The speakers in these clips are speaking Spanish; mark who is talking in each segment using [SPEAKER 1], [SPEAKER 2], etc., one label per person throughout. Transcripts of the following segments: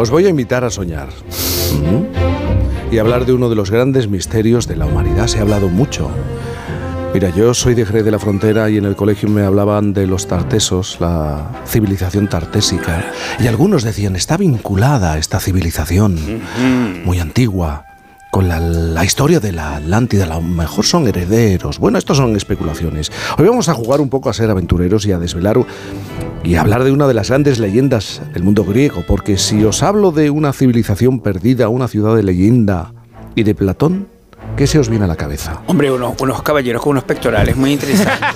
[SPEAKER 1] Os voy a invitar a soñar. Y hablar de uno de los grandes misterios de la humanidad. Se ha hablado mucho. Mira, yo soy de Jerez de la Frontera y en el colegio me hablaban de los tartesos, la civilización tartésica. Y algunos decían, está vinculada esta civilización muy antigua con la, historia de la Atlántida. A lo mejor son herederos. Bueno, estos son especulaciones. Hoy vamos a jugar un poco a ser aventureros y a desvelar y hablar de una de las grandes leyendas del mundo griego. Porque si os hablo de una civilización perdida, una ciudad de leyenda y de Platón, ¿Qué se os viene a la cabeza?
[SPEAKER 2] Hombre, unos, unos caballeros con unos pectorales muy interesantes.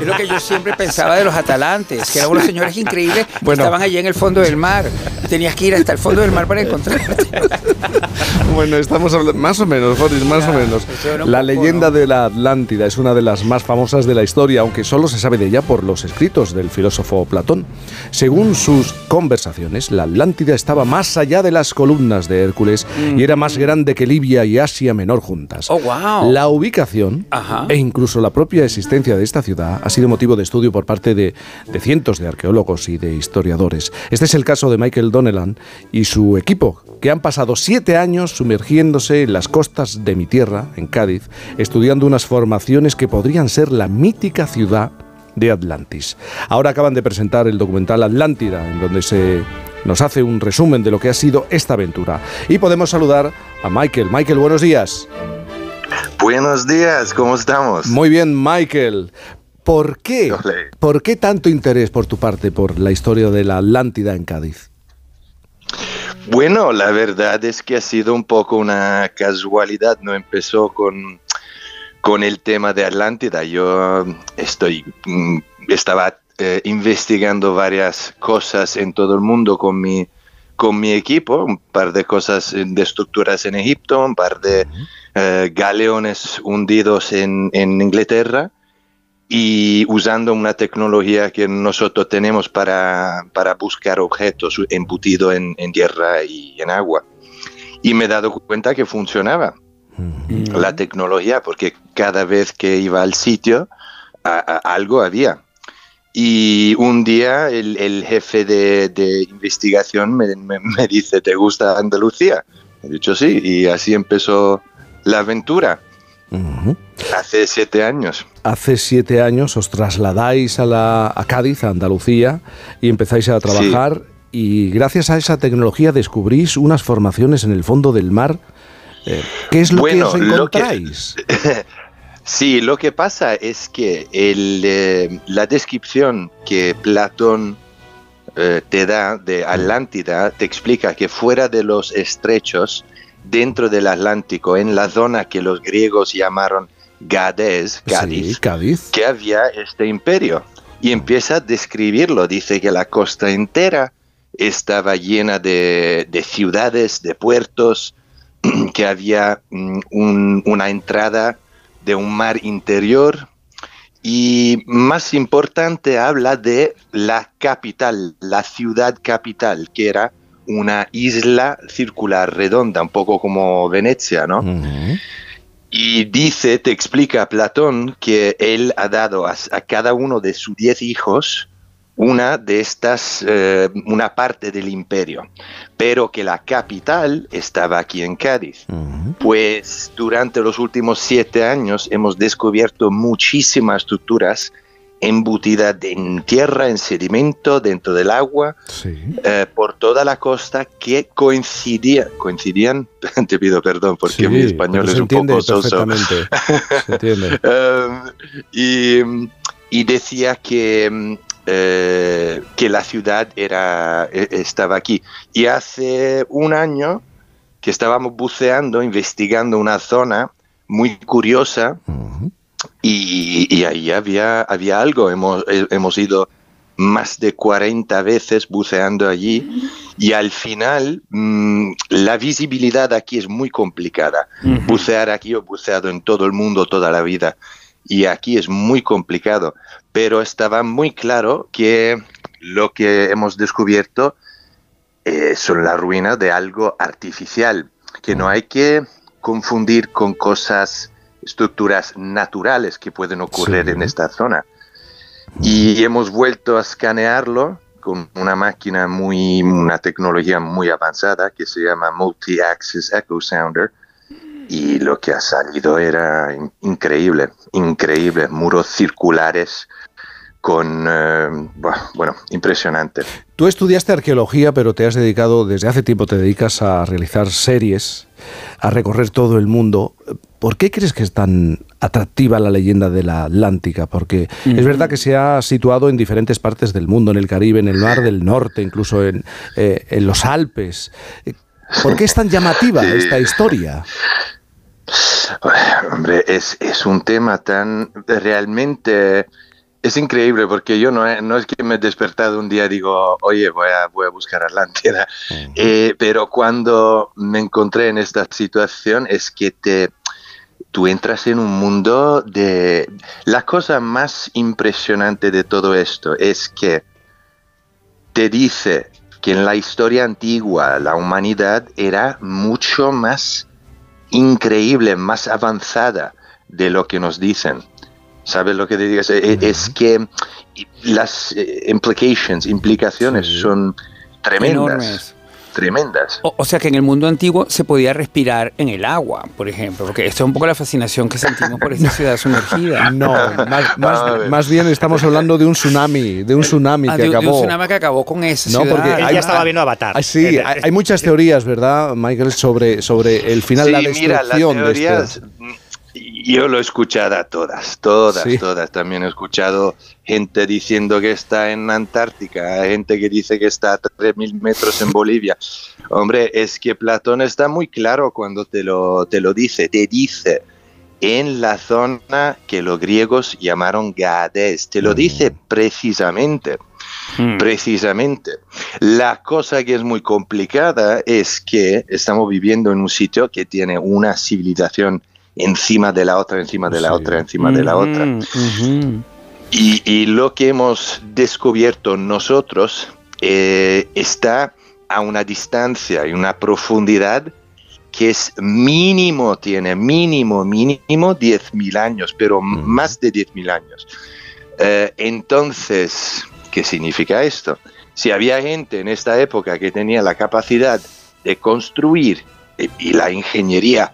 [SPEAKER 2] es lo que yo siempre pensaba de los atalantes, que eran unos señores increíbles que estaban allí en el fondo del mar. Tenías que ir hasta el fondo del mar para encontrarte.
[SPEAKER 1] bueno, estamos hablando, más o menos, Boris, más o menos. La leyenda de la Atlántida es una de las más famosas de la historia, aunque solo se sabe de ella por los escritos del filósofo Platón. Según sus conversaciones, la Atlántida estaba más allá de las columnas de Hércules y era más grande que Libia y Asia Menor juntas.
[SPEAKER 2] Oh,
[SPEAKER 1] la ubicación e incluso la propia existencia de esta ciudad ha sido motivo de estudio por parte de, cientos de arqueólogos y de historiadores. Este es el caso de Michael Donnellan y su equipo, que han pasado siete años sumergiéndose en las costas de mi tierra, en Cádiz, estudiando unas formaciones que podrían ser la mítica ciudad de Atlantis. Ahora acaban de presentar el documental Atlántida, en donde se nos hace un resumen de lo que ha sido esta aventura. Y podemos saludar a Michael. Michael, buenos días.
[SPEAKER 3] Buenos días, ¿cómo estamos?
[SPEAKER 1] Muy bien, Michael. ¿Por qué? ¿Por qué tanto interés por tu parte por la historia de la Atlántida en Cádiz?
[SPEAKER 3] Bueno, la verdad es que ha sido un poco una casualidad, no empezó con, con el tema de Atlántida. Yo estoy, mm, estaba eh, investigando varias cosas en todo el mundo con mi, con mi equipo, un par de cosas de estructuras en Egipto, un par de eh, galeones hundidos en, Inglaterra y usando una tecnología que nosotros tenemos para, buscar objetos embutidos en, tierra y en agua. Y me he dado cuenta que funcionaba la tecnología, porque cada vez que iba al sitio, algo había. Y un día el, jefe de, investigación me, me, dice, ¿te gusta Andalucía? He dicho sí, y así empezó la aventura. Hace siete años.
[SPEAKER 1] Hace siete años os trasladáis a, la, a Cádiz, a Andalucía, y empezáis a trabajar. Y gracias a esa tecnología descubrís unas formaciones en el fondo del mar. Eh, ¿Qué es lo que os encontráis?
[SPEAKER 3] sí, lo que pasa es que el, eh, la descripción que Platón eh, te da de Atlántida te explica que fuera de los estrechos dentro del Atlántico, en la zona que los griegos llamaron Gades, Cádiz, que había este imperio. Y empieza a describirlo, dice que la costa entera estaba llena de, ciudades, de puertos, que había mm, una entrada de un mar interior y más importante habla de la capital, la ciudad capital, que era una isla circular redonda, un poco como Venecia, ¿no? Y dice, te explica Platón que él ha dado a, cada uno de sus diez hijos una de estas, eh, una parte del imperio, pero que la capital estaba aquí en Cádiz. Pues durante los últimos siete años hemos descubierto muchísimas estructuras embutida en tierra, en sedimento, dentro del agua, eh, por toda la costa que coincidía, coincidían, te pido perdón porque mi español es un poco soso. Um, y, decía que, eh, que la ciudad era, e, estaba aquí. Y hace un año que estábamos buceando, investigando una zona muy curiosa, y, ahí había, había algo. Hemos, eh, hemos ido más de 40 veces buceando allí y al final mm, la visibilidad aquí es muy complicada. Bucear aquí, he buceado en todo el mundo toda la vida y aquí es muy complicado, pero estaba muy claro que lo que hemos descubierto eh, son las ruinas de algo artificial, que no hay que confundir con cosas estructuras naturales que pueden ocurrir en esta zona. Y hemos vuelto a escanearlo con una máquina muy, una tecnología muy avanzada que se llama Multi-Axis Echo Sounder y lo que ha salido era increíble, increíble, muros circulares con, eh, bueno, impresionante.
[SPEAKER 1] Tú estudiaste arqueología, pero te has dedicado, desde hace tiempo te dedicas a realizar series, a recorrer todo el mundo. ¿Por qué crees que es tan atractiva la leyenda de la Atlántica? Porque es verdad que se ha situado en diferentes partes del mundo, en el Caribe, en el Mar del Norte, incluso en, eh, en los Alpes. ¿Por qué es tan llamativa esta historia?
[SPEAKER 3] Hombre, es, es un tema tan realmente... Es increíble porque yo no, no, es que me he despertado un día y digo, oye, voy a, voy a buscar Atlántida, eh, pero cuando me encontré en esta situación es que te, tú entras en un mundo de... La cosa más impresionante de todo esto es que te dice que en la historia antigua la humanidad era mucho más increíble, más avanzada de lo que nos dicen. ¿Sabes lo que te digo? Es, que las eh, implications, implicaciones son tremendas. Tremendas.
[SPEAKER 2] O, sea que en el mundo antiguo se podía respirar en el agua, por ejemplo, porque esto es un poco la fascinación que sentimos por esta ciudad sumergida.
[SPEAKER 1] No, más, bien estamos hablando de un tsunami, de un tsunami ah, que acabó. De un
[SPEAKER 2] tsunami que acabó con esa no,
[SPEAKER 4] Porque Él ya estaba viendo Avatar.
[SPEAKER 1] Sí, hay, muchas teorías, ¿verdad, Michael, sobre, sobre el final, de la destrucción de esto
[SPEAKER 3] yo lo he escuchado a todas, todas, todas. También he escuchado gente diciendo que está en Antártica, gente que dice que está a 3.000 metros en Bolivia. Hombre, es que Platón está muy claro cuando te lo, te lo dice. Te dice en la zona que los griegos llamaron Gades. Te lo dice mm. precisamente. Mm. Precisamente. La cosa que es muy complicada es que estamos viviendo en un sitio que tiene una civilización encima de la otra, encima de la otra, encima de la otra. y, lo que hemos descubierto nosotros eh, está a una distancia y una profundidad que es mínimo, tiene mínimo, mínimo 10.000 años, pero más de 10.000 años. Eh, entonces, ¿qué significa esto? Si había gente en esta época que tenía la capacidad de construir y la ingeniería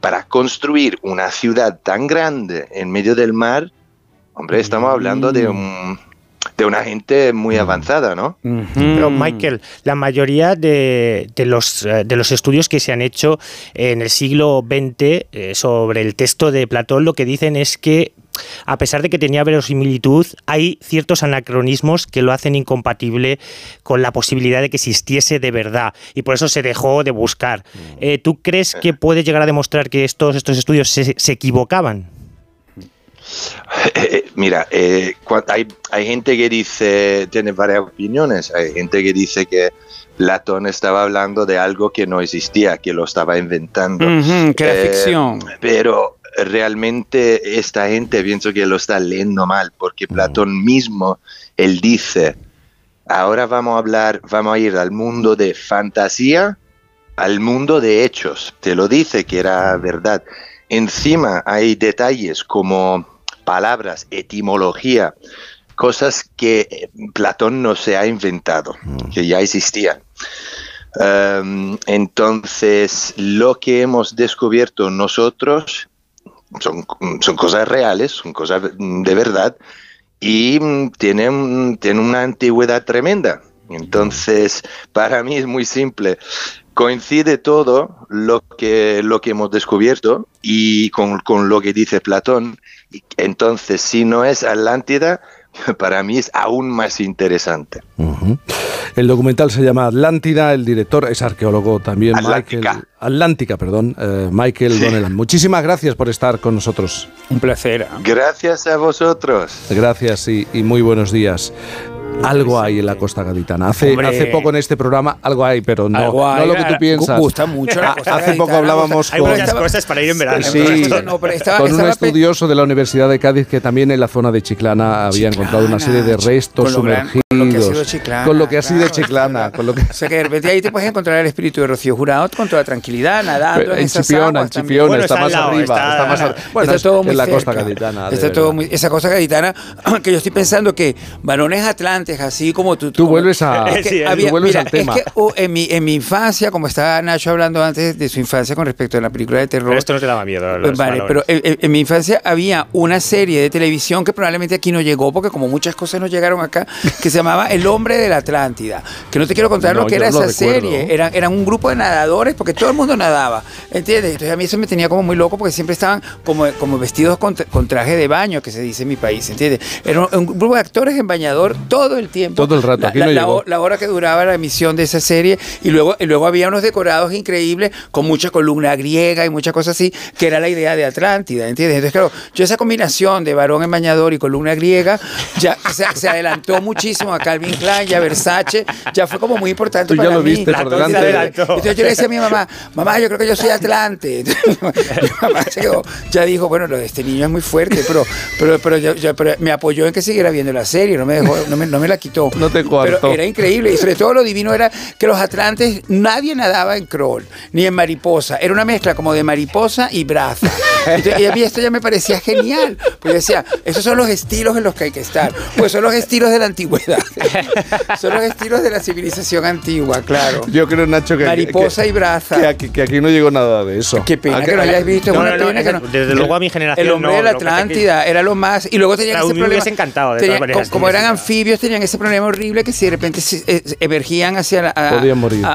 [SPEAKER 3] para construir una ciudad tan grande en medio del mar, hombre, estamos hablando de un, de una gente muy mm. avanzada, ¿no?
[SPEAKER 4] Pero Michael, la mayoría de, los, eh, de los estudios que se han hecho en el siglo XX eh, sobre el texto de Platón lo que dicen es que a pesar de que tenía verosimilitud, hay ciertos anacronismos que lo hacen incompatible con la posibilidad de que existiese de verdad y por eso se dejó de buscar. Mm. Eh, ¿Tú crees que puede llegar a demostrar que estos, estos estudios se, equivocaban?
[SPEAKER 3] Eh, eh, mira, hay, hay, gente que dice, tiene varias opiniones, hay gente que dice que Platón estaba hablando de algo que no existía, que lo estaba inventando.
[SPEAKER 2] que era ficción.
[SPEAKER 3] Pero realmente esta gente pienso que lo está leyendo mal, porque mm. Platón mismo, él dice, ahora vamos a hablar, vamos a ir al mundo de fantasía, al mundo de hechos. Te lo dice que era verdad. Encima hay detalles como palabras, etimología, cosas que Platón no se ha inventado, mm. que ya existían. Em, entonces, lo que hemos descubierto nosotros son, son cosas reales, son cosas de verdad y tienen, tienen una antigüedad tremenda. Entonces, para mí es muy simple. Coincide todo lo que, lo que hemos descubierto y con, con lo que dice Platón. Entonces, si no es Atlántida, para mí es aún más interesante.
[SPEAKER 1] El documental se llama Atlántida, el director es arqueólogo también, Michael Atlántica, perdón, eh, Michael Donnellan. Muchísimas gracias por estar con nosotros.
[SPEAKER 2] Un placer.
[SPEAKER 3] Gracias a vosotros.
[SPEAKER 1] Gracias y muy buenos días. Algo hay en la costa gaditana. Hace, hace poco en este programa algo hay, pero no, no lo que tú piensas.
[SPEAKER 2] Gusta mucho la costa
[SPEAKER 1] Hace poco hablábamos
[SPEAKER 4] con, muchas cosas para ir en verano.
[SPEAKER 1] Sí, con un estudioso de la Universidad de Cádiz que también en la zona de Chiclana había encontrado una serie de restos sumergidos. con lo que ha sido Chiclana. Con lo que ha sido Chiclana. Con lo que...
[SPEAKER 2] O sea que de repente ahí te puedes encontrar el espíritu de Rocío Jurado con toda tranquilidad, nadando en, en
[SPEAKER 1] Chipiona, en Chipiona, está, más arriba, está, más arriba. Bueno,
[SPEAKER 2] todo muy
[SPEAKER 1] en la costa gaditana.
[SPEAKER 2] Está todo muy, esa costa gaditana que yo estoy pensando que varones Atlantes, así como tú.
[SPEAKER 1] Tú vuelves, a,
[SPEAKER 2] vuelves al tema. Es que uh, en, mi, en mi infancia, como estaba Nacho hablando antes de su infancia con respecto a la película de terror.
[SPEAKER 4] Pero esto no te daba miedo.
[SPEAKER 2] vale, pero en, mi infancia había una serie de televisión que probablemente aquí no llegó, porque como muchas cosas no llegaron acá, que se llamaba El Hombre de la Atlántida. Que no te quiero contar lo que era esa serie. Eran, eran un grupo de nadadores, porque todo el mundo nadaba. ¿Entiendes? Entonces a mí eso me tenía como muy loco, porque siempre estaban como, como vestidos con, traje de baño, que se dice en mi país. ¿Entiendes? Era un, grupo de actores en bañador todo el tiempo.
[SPEAKER 1] Todo el rato. Aquí
[SPEAKER 2] la,
[SPEAKER 1] no
[SPEAKER 2] la, hora que duraba la emisión de esa serie. Y luego, y luego había unos decorados increíbles con mucha columna griega y muchas cosas así, que era la idea de Atlántida. ¿Entiendes? Entonces, claro, yo esa combinación de varón en bañador y columna griega ya se, se adelantó muchísimo a Calvin Klein y a Versace. Ya fue como muy importante
[SPEAKER 1] Tú
[SPEAKER 2] para
[SPEAKER 1] ya lo
[SPEAKER 2] mí.
[SPEAKER 1] viste por delante.
[SPEAKER 2] Entonces yo le decía a mi mamá, mamá, yo creo que yo soy Atlante. mi mamá ya dijo, bueno, lo de este niño es muy fuerte, pero, pero, pero, yo, pero me apoyó en que siguiera viendo la serie, no me dejó, no me, no me la quitó.
[SPEAKER 1] No te
[SPEAKER 2] Pero era increíble. Y sobre todo lo divino era que los atlantes, nadie nadaba en crawl, ni en mariposa. Era una mezcla como de mariposa y braza. y a mí esto ya me parecía genial. Pues decía, esos son los estilos en los que hay que estar. Pues son los estilos de la antigüedad. son los estilos de la civilización antigua, claro.
[SPEAKER 1] Yo creo, Nacho, que.
[SPEAKER 2] Mariposa y braza.
[SPEAKER 1] Que aquí, no llegó nada de eso.
[SPEAKER 2] Qué pena que no hayáis visto. una pena que no.
[SPEAKER 4] Desde luego a mi generación.
[SPEAKER 2] El hombre de la Atlántida era lo más. Y luego tenían ese problema.
[SPEAKER 4] encantado
[SPEAKER 2] como, eran anfibios, tenían ese problema horrible que si de repente se, eh, emergían hacia la,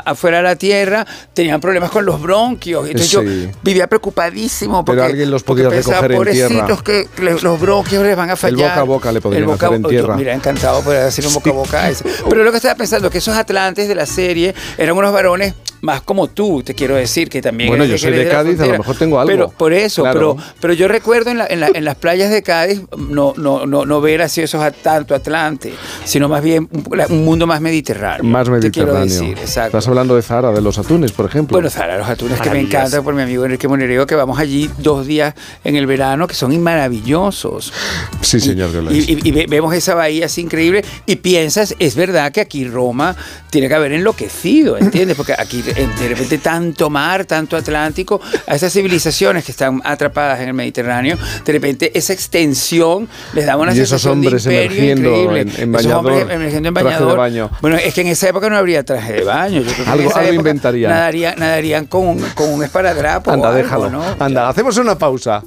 [SPEAKER 2] afuera de la tierra, tenían problemas con los bronquios. Entonces yo vivía preocupadísimo porque,
[SPEAKER 1] Pero alguien los podía recoger en tierra.
[SPEAKER 2] que los bronquios les van a fallar.
[SPEAKER 1] El boca a boca le podrían hacer en tierra.
[SPEAKER 2] mira, encantado poder hacer un boca a boca. Pero lo que estaba pensando que esos atlantes de la serie eran unos varones más como tú, te quiero decir, que también...
[SPEAKER 1] Bueno, yo soy de, Cádiz, a lo mejor tengo algo.
[SPEAKER 2] Pero por eso, pero, pero yo recuerdo en, en, las playas de Cádiz no, no, no, no ver así esos tanto Atlante, sino más bien un, mundo más mediterráneo.
[SPEAKER 1] Más mediterráneo.
[SPEAKER 2] Te quiero decir, exacto.
[SPEAKER 1] Estás hablando de Zara, de los atunes, por ejemplo.
[SPEAKER 2] Bueno, Zara, los atunes que me encanta por mi amigo Enrique Monereo, que vamos allí dos días en el verano, que son maravillosos.
[SPEAKER 1] Sí, señor.
[SPEAKER 2] Y, y, vemos esa bahía así increíble y piensas, es verdad que aquí Roma tiene que haber enloquecido, ¿entiendes? Porque aquí de repente tanto mar, tanto Atlántico, a esas civilizaciones que están atrapadas en el Mediterráneo, de repente esa extensión les da una
[SPEAKER 1] y esos hombres emergiendo
[SPEAKER 2] increíble.
[SPEAKER 1] En, bañador,
[SPEAKER 2] esos hombres emergiendo en bañador. Baño. Bueno, es que en esa época no habría traje de baño. Yo creo que
[SPEAKER 1] algo, algo inventarían.
[SPEAKER 2] Nadarían, nadarían con, con un esparadrapo.
[SPEAKER 1] Anda,
[SPEAKER 2] o
[SPEAKER 1] déjalo.
[SPEAKER 2] ¿no?
[SPEAKER 1] Anda, hacemos una pausa.